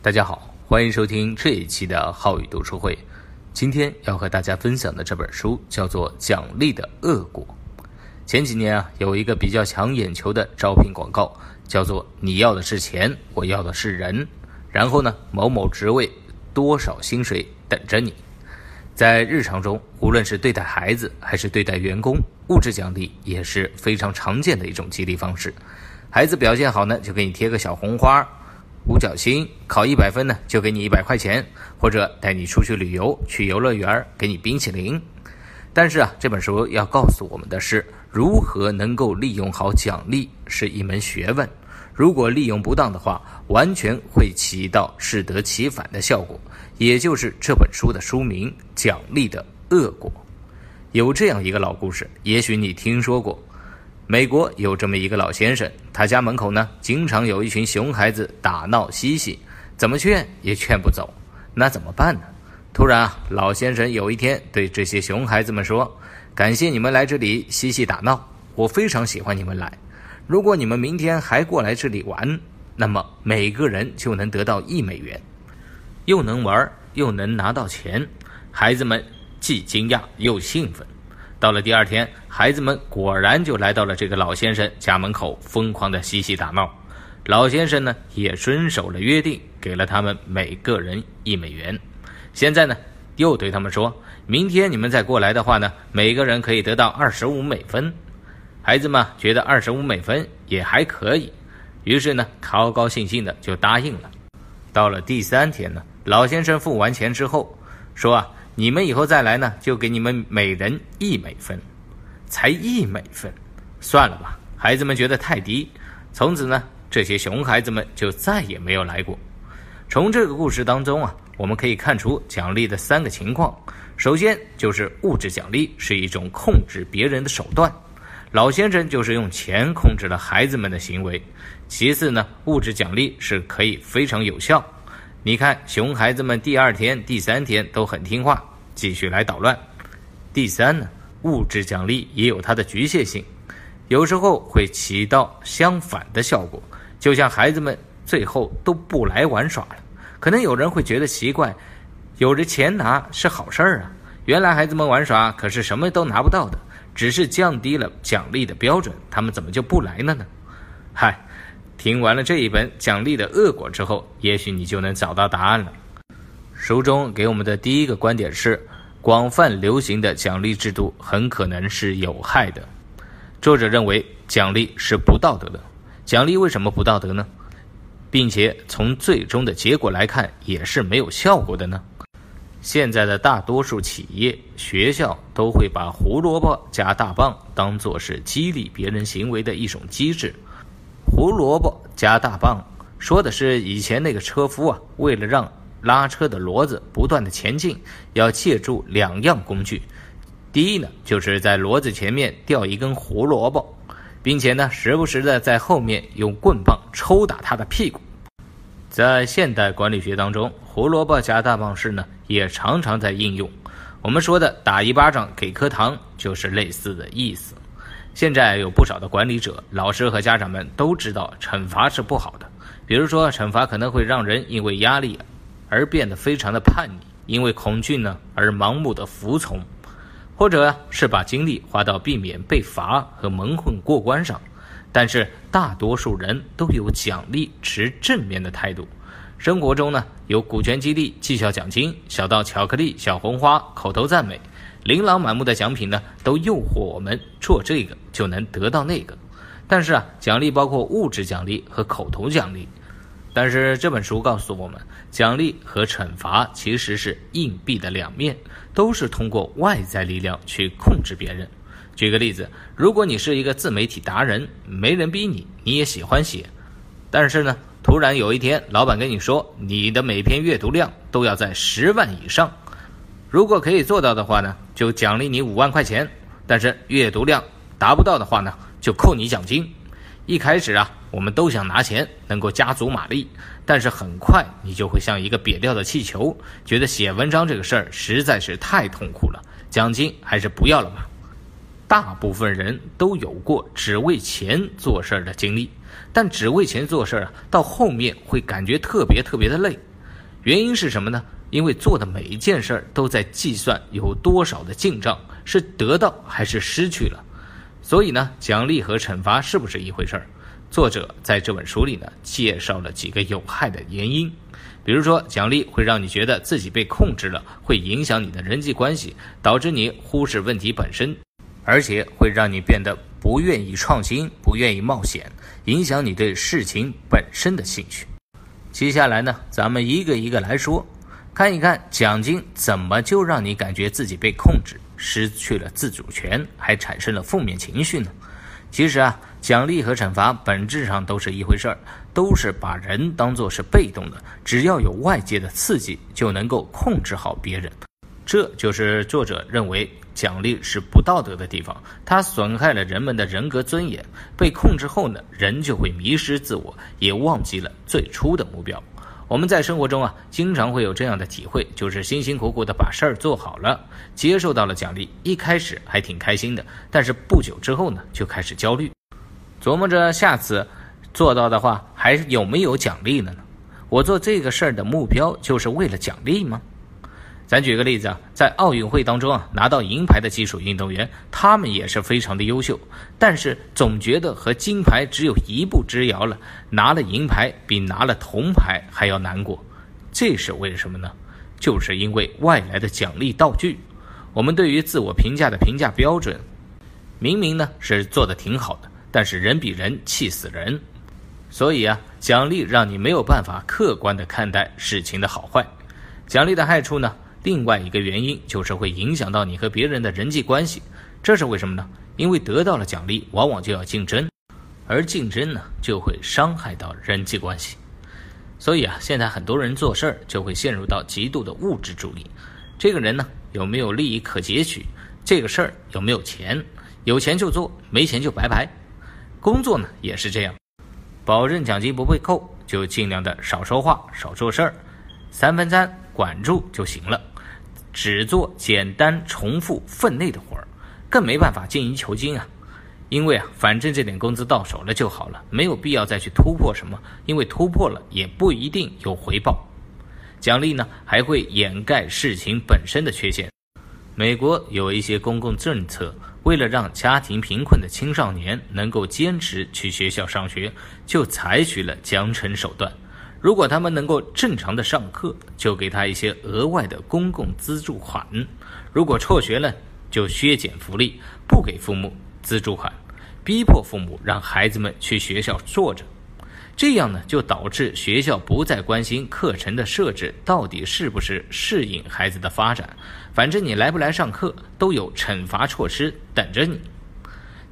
大家好，欢迎收听这一期的浩宇读书会。今天要和大家分享的这本书叫做《奖励的恶果》。前几年啊，有一个比较抢眼球的招聘广告，叫做“你要的是钱，我要的是人”。然后呢，某某职位多少薪水等着你。在日常中，无论是对待孩子还是对待员工，物质奖励也是非常常见的一种激励方式。孩子表现好呢，就给你贴个小红花。五角星考一百分呢，就给你一百块钱，或者带你出去旅游，去游乐园给你冰淇淋。但是啊，这本书要告诉我们的是，如何能够利用好奖励是一门学问。如果利用不当的话，完全会起到适得其反的效果，也就是这本书的书名《奖励的恶果》。有这样一个老故事，也许你听说过。美国有这么一个老先生，他家门口呢，经常有一群熊孩子打闹嬉戏，怎么劝也劝不走，那怎么办呢？突然啊，老先生有一天对这些熊孩子们说：“感谢你们来这里嬉戏打闹，我非常喜欢你们来。如果你们明天还过来这里玩，那么每个人就能得到一美元，又能玩又能拿到钱。”孩子们既惊讶又兴奋。到了第二天，孩子们果然就来到了这个老先生家门口，疯狂的嬉戏打闹。老先生呢也遵守了约定，给了他们每个人一美元。现在呢，又对他们说：“明天你们再过来的话呢，每个人可以得到二十五美分。”孩子们觉得二十五美分也还可以，于是呢，高高兴兴的就答应了。到了第三天呢，老先生付完钱之后说：“啊。”你们以后再来呢，就给你们每人一美分，才一美分，算了吧。孩子们觉得太低，从此呢，这些熊孩子们就再也没有来过。从这个故事当中啊，我们可以看出奖励的三个情况。首先就是物质奖励是一种控制别人的手段，老先生就是用钱控制了孩子们的行为。其次呢，物质奖励是可以非常有效。你看，熊孩子们第二天、第三天都很听话，继续来捣乱。第三呢，物质奖励也有它的局限性，有时候会起到相反的效果。就像孩子们最后都不来玩耍了，可能有人会觉得奇怪，有着钱拿是好事儿啊。原来孩子们玩耍可是什么都拿不到的，只是降低了奖励的标准，他们怎么就不来了呢？嗨。听完了这一本奖励的恶果之后，也许你就能找到答案了。书中给我们的第一个观点是：广泛流行的奖励制度很可能是有害的。作者认为奖励是不道德的。奖励为什么不道德呢？并且从最终的结果来看，也是没有效果的呢？现在的大多数企业、学校都会把胡萝卜加大棒当做是激励别人行为的一种机制。胡萝卜加大棒，说的是以前那个车夫啊，为了让拉车的骡子不断的前进，要借助两样工具。第一呢，就是在骡子前面吊一根胡萝卜，并且呢，时不时的在后面用棍棒抽打他的屁股。在现代管理学当中，胡萝卜加大棒式呢，也常常在应用。我们说的打一巴掌给颗糖，就是类似的意思。现在有不少的管理者、老师和家长们都知道惩罚是不好的。比如说，惩罚可能会让人因为压力而变得非常的叛逆，因为恐惧呢而盲目的服从，或者是把精力花到避免被罚和蒙混过关上。但是大多数人都有奖励持正面的态度。生活中呢，有股权激励、绩效奖金，小到巧克力、小红花、口头赞美。琳琅满目的奖品呢，都诱惑我们做这个就能得到那个。但是啊，奖励包括物质奖励和口头奖励。但是这本书告诉我们，奖励和惩罚其实是硬币的两面，都是通过外在力量去控制别人。举个例子，如果你是一个自媒体达人，没人逼你，你也喜欢写。但是呢，突然有一天，老板跟你说，你的每篇阅读量都要在十万以上。如果可以做到的话呢，就奖励你五万块钱；但是阅读量达不到的话呢，就扣你奖金。一开始啊，我们都想拿钱，能够加足马力，但是很快你就会像一个瘪掉的气球，觉得写文章这个事儿实在是太痛苦了，奖金还是不要了吧。大部分人都有过只为钱做事儿的经历，但只为钱做事儿啊，到后面会感觉特别特别的累。原因是什么呢？因为做的每一件事儿都在计算有多少的进账，是得到还是失去了。所以呢，奖励和惩罚是不是一回事儿？作者在这本书里呢，介绍了几个有害的原因，比如说，奖励会让你觉得自己被控制了，会影响你的人际关系，导致你忽视问题本身，而且会让你变得不愿意创新，不愿意冒险，影响你对事情本身的兴趣。接下来呢，咱们一个一个来说，看一看奖金怎么就让你感觉自己被控制，失去了自主权，还产生了负面情绪呢？其实啊，奖励和惩罚本质上都是一回事儿，都是把人当作是被动的，只要有外界的刺激，就能够控制好别人。这就是作者认为奖励是不道德的地方，它损害了人们的人格尊严。被控制后呢，人就会迷失自我，也忘记了最初的目标。我们在生活中啊，经常会有这样的体会，就是辛辛苦苦的把事儿做好了，接受到了奖励，一开始还挺开心的，但是不久之后呢，就开始焦虑，琢磨着下次做到的话还有没有奖励了呢？我做这个事儿的目标就是为了奖励吗？咱举个例子啊，在奥运会当中啊，拿到银牌的技术运动员，他们也是非常的优秀，但是总觉得和金牌只有一步之遥了。拿了银牌比拿了铜牌还要难过，这是为什么呢？就是因为外来的奖励道具。我们对于自我评价的评价标准，明明呢是做的挺好的，但是人比人气死人。所以啊，奖励让你没有办法客观的看待事情的好坏。奖励的害处呢？另外一个原因就是会影响到你和别人的人际关系，这是为什么呢？因为得到了奖励，往往就要竞争，而竞争呢就会伤害到人际关系。所以啊，现在很多人做事儿就会陷入到极度的物质主义。这个人呢有没有利益可截取？这个事儿有没有钱？有钱就做，没钱就拜拜。工作呢也是这样，保证奖金不被扣，就尽量的少说话，少做事儿，三分三。管住就行了，只做简单重复分内的活儿，更没办法精益求精啊。因为啊，反正这点工资到手了就好了，没有必要再去突破什么，因为突破了也不一定有回报。奖励呢，还会掩盖事情本身的缺陷。美国有一些公共政策，为了让家庭贫困的青少年能够坚持去学校上学，就采取了奖惩手段。如果他们能够正常的上课，就给他一些额外的公共资助款；如果辍学了，就削减福利，不给父母资助款，逼迫父母让孩子们去学校坐着。这样呢，就导致学校不再关心课程的设置到底是不是适应孩子的发展，反正你来不来上课都有惩罚措施等着你。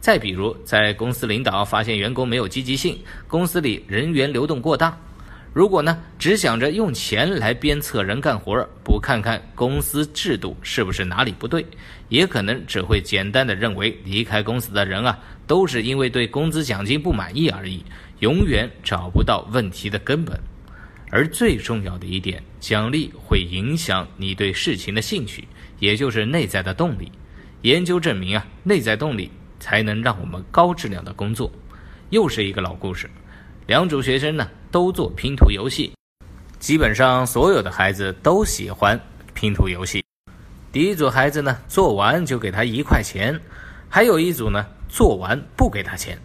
再比如，在公司领导发现员工没有积极性，公司里人员流动过大。如果呢，只想着用钱来鞭策人干活，不看看公司制度是不是哪里不对，也可能只会简单的认为离开公司的人啊，都是因为对工资奖金不满意而已，永远找不到问题的根本。而最重要的一点，奖励会影响你对事情的兴趣，也就是内在的动力。研究证明啊，内在动力才能让我们高质量的工作。又是一个老故事。两组学生呢都做拼图游戏，基本上所有的孩子都喜欢拼图游戏。第一组孩子呢做完就给他一块钱，还有一组呢做完不给他钱。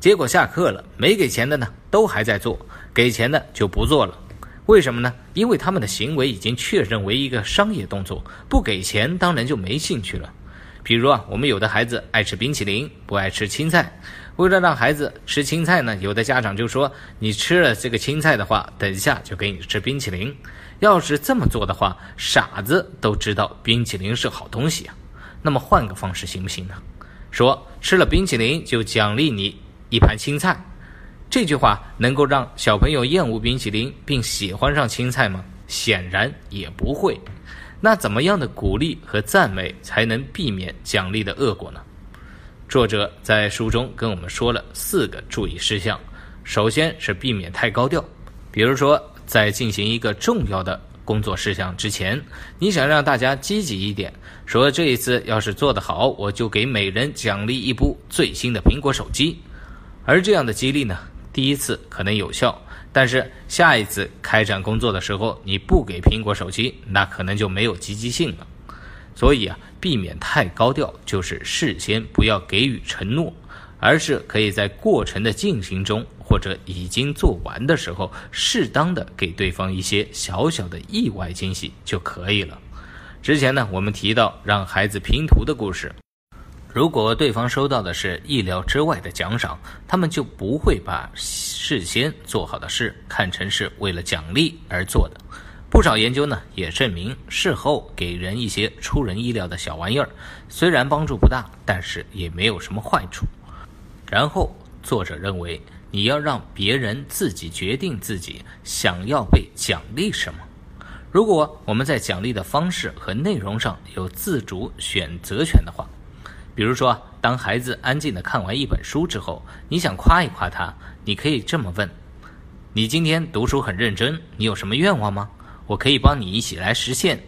结果下课了，没给钱的呢都还在做，给钱的就不做了。为什么呢？因为他们的行为已经确认为一个商业动作，不给钱当然就没兴趣了。比如啊，我们有的孩子爱吃冰淇淋，不爱吃青菜。为了让孩子吃青菜呢，有的家长就说：“你吃了这个青菜的话，等一下就给你吃冰淇淋。”要是这么做的话，傻子都知道冰淇淋是好东西啊。那么换个方式行不行呢？说吃了冰淇淋就奖励你一盘青菜，这句话能够让小朋友厌恶冰淇淋并喜欢上青菜吗？显然也不会。那怎么样的鼓励和赞美才能避免奖励的恶果呢？作者在书中跟我们说了四个注意事项。首先是避免太高调，比如说在进行一个重要的工作事项之前，你想让大家积极一点，说这一次要是做得好，我就给每人奖励一部最新的苹果手机。而这样的激励呢，第一次可能有效，但是下一次开展工作的时候，你不给苹果手机，那可能就没有积极性了。所以啊，避免太高调，就是事先不要给予承诺，而是可以在过程的进行中，或者已经做完的时候，适当的给对方一些小小的意外惊喜就可以了。之前呢，我们提到让孩子拼图的故事。如果对方收到的是意料之外的奖赏，他们就不会把事先做好的事看成是为了奖励而做的。不少研究呢也证明，事后给人一些出人意料的小玩意儿，虽然帮助不大，但是也没有什么坏处。然后，作者认为你要让别人自己决定自己想要被奖励什么。如果我们在奖励的方式和内容上有自主选择权的话。比如说，当孩子安静地看完一本书之后，你想夸一夸他，你可以这么问：“你今天读书很认真，你有什么愿望吗？我可以帮你一起来实现。”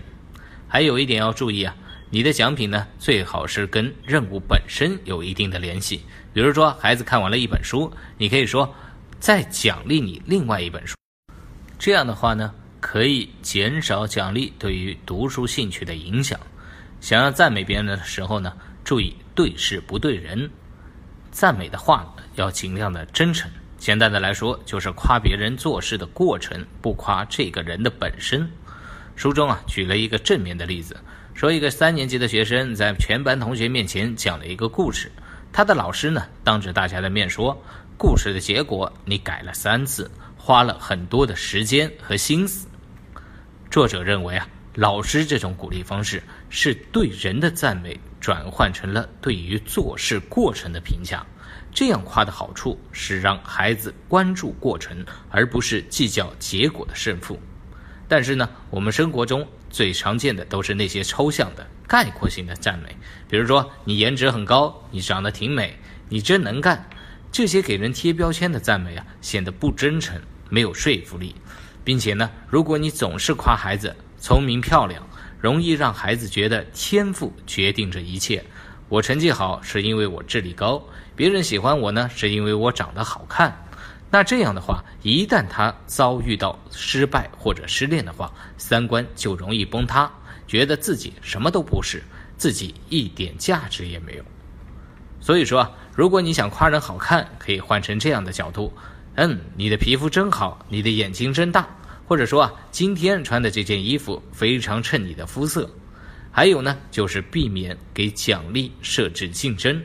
还有一点要注意啊，你的奖品呢，最好是跟任务本身有一定的联系。比如说，孩子看完了一本书，你可以说：“再奖励你另外一本书。”这样的话呢，可以减少奖励对于读书兴趣的影响。想要赞美别人的时候呢？注意对事不对人，赞美的话要尽量的真诚。简单的来说，就是夸别人做事的过程，不夸这个人的本身。书中啊举了一个正面的例子，说一个三年级的学生在全班同学面前讲了一个故事，他的老师呢当着大家的面说，故事的结果你改了三次，花了很多的时间和心思。作者认为啊。老师这种鼓励方式是对人的赞美转换成了对于做事过程的评价，这样夸的好处是让孩子关注过程，而不是计较结果的胜负。但是呢，我们生活中最常见的都是那些抽象的、概括性的赞美，比如说你颜值很高，你长得挺美，你真能干，这些给人贴标签的赞美啊，显得不真诚，没有说服力，并且呢，如果你总是夸孩子。聪明漂亮，容易让孩子觉得天赋决定着一切。我成绩好是因为我智力高，别人喜欢我呢是因为我长得好看。那这样的话，一旦他遭遇到失败或者失恋的话，三观就容易崩塌，觉得自己什么都不是，自己一点价值也没有。所以说，如果你想夸人好看，可以换成这样的角度：嗯，你的皮肤真好，你的眼睛真大。或者说啊，今天穿的这件衣服非常衬你的肤色。还有呢，就是避免给奖励设置竞争，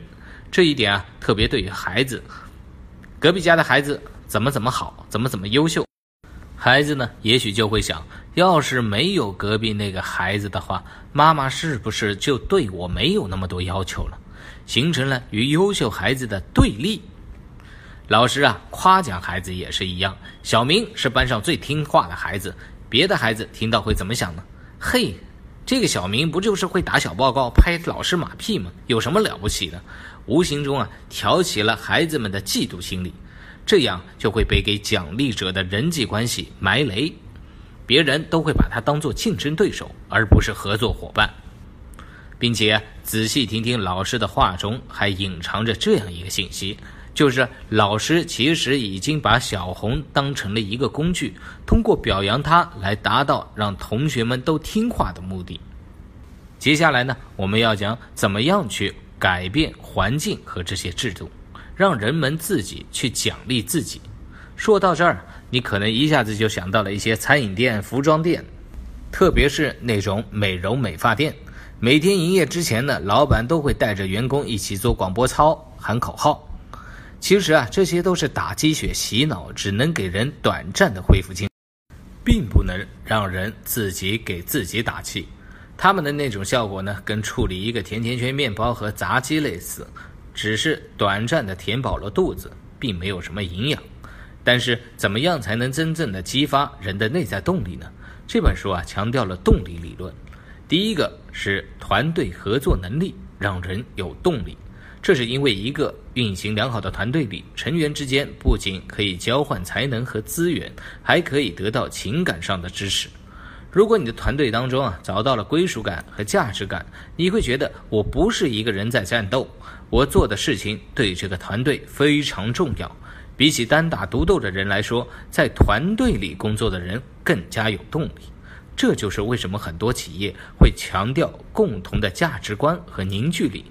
这一点啊，特别对于孩子。隔壁家的孩子怎么怎么好，怎么怎么优秀，孩子呢，也许就会想，要是没有隔壁那个孩子的话，妈妈是不是就对我没有那么多要求了？形成了与优秀孩子的对立。老师啊，夸奖孩子也是一样。小明是班上最听话的孩子，别的孩子听到会怎么想呢？嘿，这个小明不就是会打小报告、拍老师马屁吗？有什么了不起的？无形中啊，挑起了孩子们的嫉妒心理，这样就会被给奖励者的人际关系埋雷，别人都会把他当做竞争对手，而不是合作伙伴。并且仔细听听老师的话中，还隐藏着这样一个信息。就是老师其实已经把小红当成了一个工具，通过表扬他来达到让同学们都听话的目的。接下来呢，我们要讲怎么样去改变环境和这些制度，让人们自己去奖励自己。说到这儿，你可能一下子就想到了一些餐饮店、服装店，特别是那种美容美发店，每天营业之前呢，老板都会带着员工一起做广播操，喊口号。其实啊，这些都是打鸡血、洗脑，只能给人短暂的恢复精并不能让人自己给自己打气。他们的那种效果呢，跟处理一个甜甜圈面包和炸鸡类似，只是短暂的填饱了肚子，并没有什么营养。但是，怎么样才能真正的激发人的内在动力呢？这本书啊，强调了动力理论。第一个是团队合作能力，让人有动力。这是因为一个运行良好的团队里，成员之间不仅可以交换才能和资源，还可以得到情感上的支持。如果你的团队当中啊找到了归属感和价值感，你会觉得我不是一个人在战斗，我做的事情对这个团队非常重要。比起单打独斗的人来说，在团队里工作的人更加有动力。这就是为什么很多企业会强调共同的价值观和凝聚力。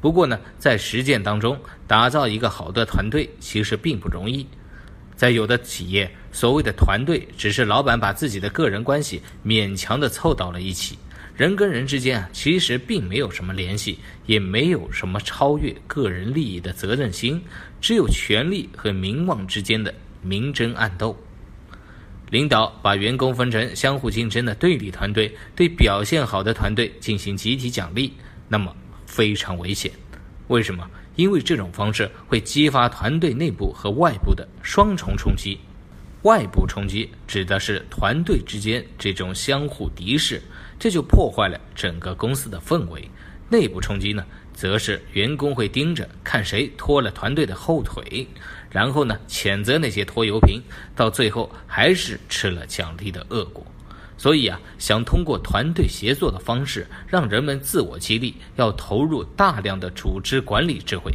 不过呢，在实践当中，打造一个好的团队其实并不容易。在有的企业，所谓的团队只是老板把自己的个人关系勉强的凑到了一起。人跟人之间啊，其实并没有什么联系，也没有什么超越个人利益的责任心，只有权力和名望之间的明争暗斗。领导把员工分成相互竞争的对立团队，对表现好的团队进行集体奖励，那么非常危险。为什么？因为这种方式会激发团队内部和外部的双重冲击。外部冲击指的是团队之间这种相互敌视。这就破坏了整个公司的氛围。内部冲击呢，则是员工会盯着看谁拖了团队的后腿，然后呢谴责那些拖油瓶，到最后还是吃了奖励的恶果。所以啊，想通过团队协作的方式让人们自我激励，要投入大量的组织管理智慧。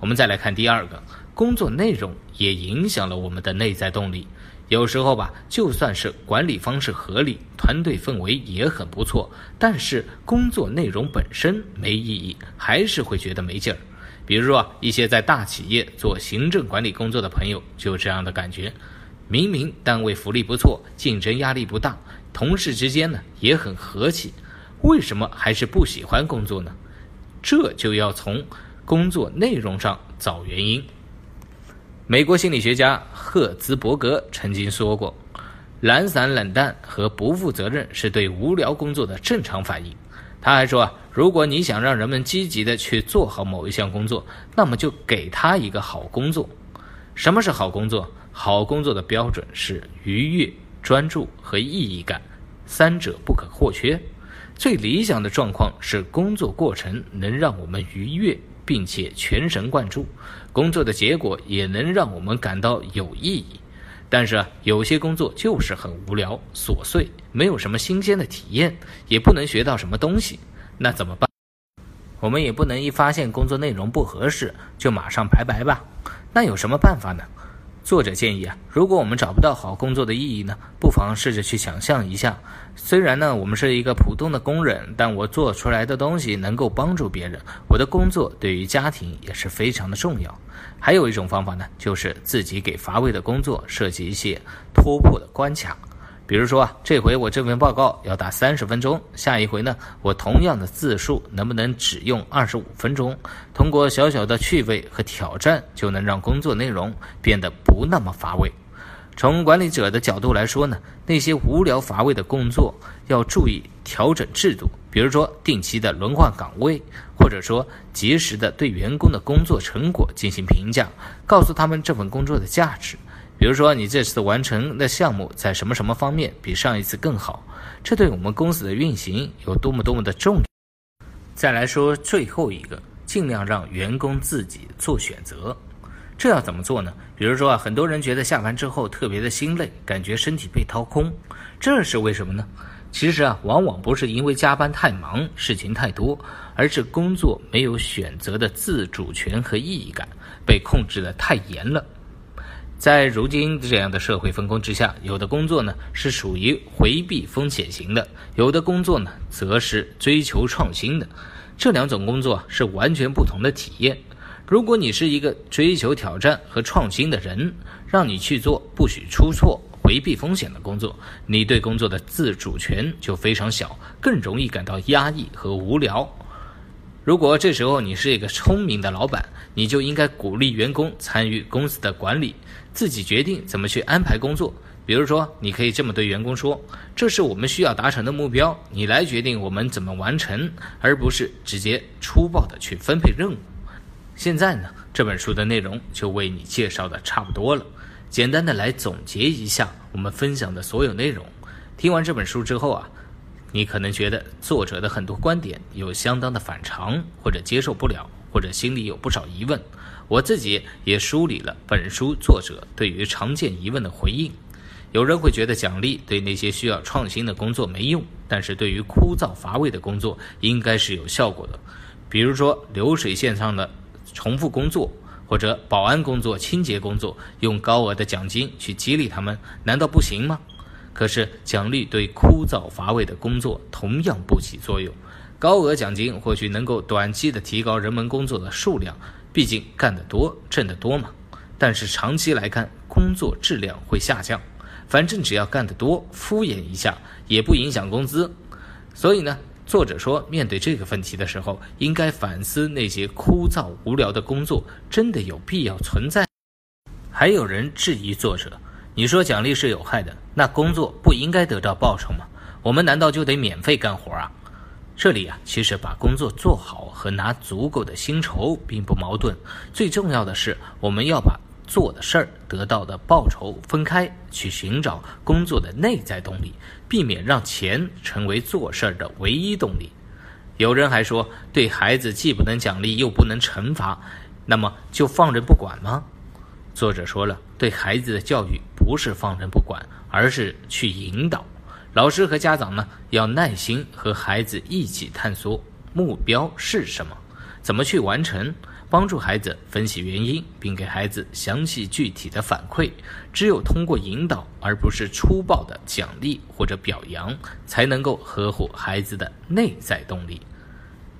我们再来看第二个，工作内容也影响了我们的内在动力。有时候吧，就算是管理方式合理，团队氛围也很不错，但是工作内容本身没意义，还是会觉得没劲儿。比如说，一些在大企业做行政管理工作的朋友就这样的感觉：明明单位福利不错，竞争压力不大，同事之间呢也很和气，为什么还是不喜欢工作呢？这就要从工作内容上找原因。美国心理学家赫兹伯格曾经说过：“懒散、冷淡和不负责任是对无聊工作的正常反应。”他还说：“啊如果你想让人们积极的去做好某一项工作，那么就给他一个好工作。什么是好工作？好工作的标准是愉悦、专注和意义感，三者不可或缺。最理想的状况是工作过程能让我们愉悦。”并且全神贯注，工作的结果也能让我们感到有意义。但是啊，有些工作就是很无聊、琐碎，没有什么新鲜的体验，也不能学到什么东西。那怎么办？我们也不能一发现工作内容不合适就马上拜拜吧？那有什么办法呢？作者建议啊，如果我们找不到好工作的意义呢，不妨试着去想象一下，虽然呢我们是一个普通的工人，但我做出来的东西能够帮助别人，我的工作对于家庭也是非常的重要。还有一种方法呢，就是自己给乏味的工作设计一些突破的关卡。比如说啊，这回我这份报告要打三十分钟，下一回呢，我同样的字数能不能只用二十五分钟？通过小小的趣味和挑战，就能让工作内容变得不那么乏味。从管理者的角度来说呢，那些无聊乏味的工作要注意调整制度，比如说定期的轮换岗位，或者说及时的对员工的工作成果进行评价，告诉他们这份工作的价值。比如说，你这次完成的项目在什么什么方面比上一次更好？这对我们公司的运行有多么多么的重要？再来说最后一个，尽量让员工自己做选择。这要怎么做呢？比如说啊，很多人觉得下班之后特别的心累，感觉身体被掏空，这是为什么呢？其实啊，往往不是因为加班太忙、事情太多，而是工作没有选择的自主权和意义感，被控制的太严了。在如今这样的社会分工之下，有的工作呢是属于回避风险型的，有的工作呢则是追求创新的。这两种工作是完全不同的体验。如果你是一个追求挑战和创新的人，让你去做不许出错、回避风险的工作，你对工作的自主权就非常小，更容易感到压抑和无聊。如果这时候你是一个聪明的老板，你就应该鼓励员工参与公司的管理。自己决定怎么去安排工作，比如说，你可以这么对员工说：“这是我们需要达成的目标，你来决定我们怎么完成，而不是直接粗暴的去分配任务。”现在呢，这本书的内容就为你介绍的差不多了。简单的来总结一下我们分享的所有内容。听完这本书之后啊，你可能觉得作者的很多观点有相当的反常，或者接受不了，或者心里有不少疑问。我自己也梳理了本书作者对于常见疑问的回应。有人会觉得奖励对那些需要创新的工作没用，但是对于枯燥乏味的工作应该是有效果的。比如说流水线上的重复工作，或者保安工作、清洁工作，用高额的奖金去激励他们，难道不行吗？可是奖励对枯燥乏味的工作同样不起作用。高额奖金或许能够短期的提高人们工作的数量，毕竟干得多挣得多嘛。但是长期来看，工作质量会下降。反正只要干得多，敷衍一下也不影响工资。所以呢，作者说，面对这个问题的时候，应该反思那些枯燥无聊的工作真的有必要存在。还有人质疑作者：“你说奖励是有害的，那工作不应该得到报酬吗？我们难道就得免费干活啊？”这里啊，其实把工作做好和拿足够的薪酬并不矛盾。最重要的是，我们要把做的事儿得到的报酬分开，去寻找工作的内在动力，避免让钱成为做事儿的唯一动力。有人还说，对孩子既不能奖励又不能惩罚，那么就放任不管吗？作者说了，对孩子的教育不是放任不管，而是去引导。老师和家长呢，要耐心和孩子一起探索目标是什么，怎么去完成，帮助孩子分析原因，并给孩子详细具体的反馈。只有通过引导，而不是粗暴的奖励或者表扬，才能够呵护孩子的内在动力。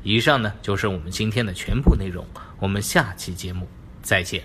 以上呢，就是我们今天的全部内容。我们下期节目再见。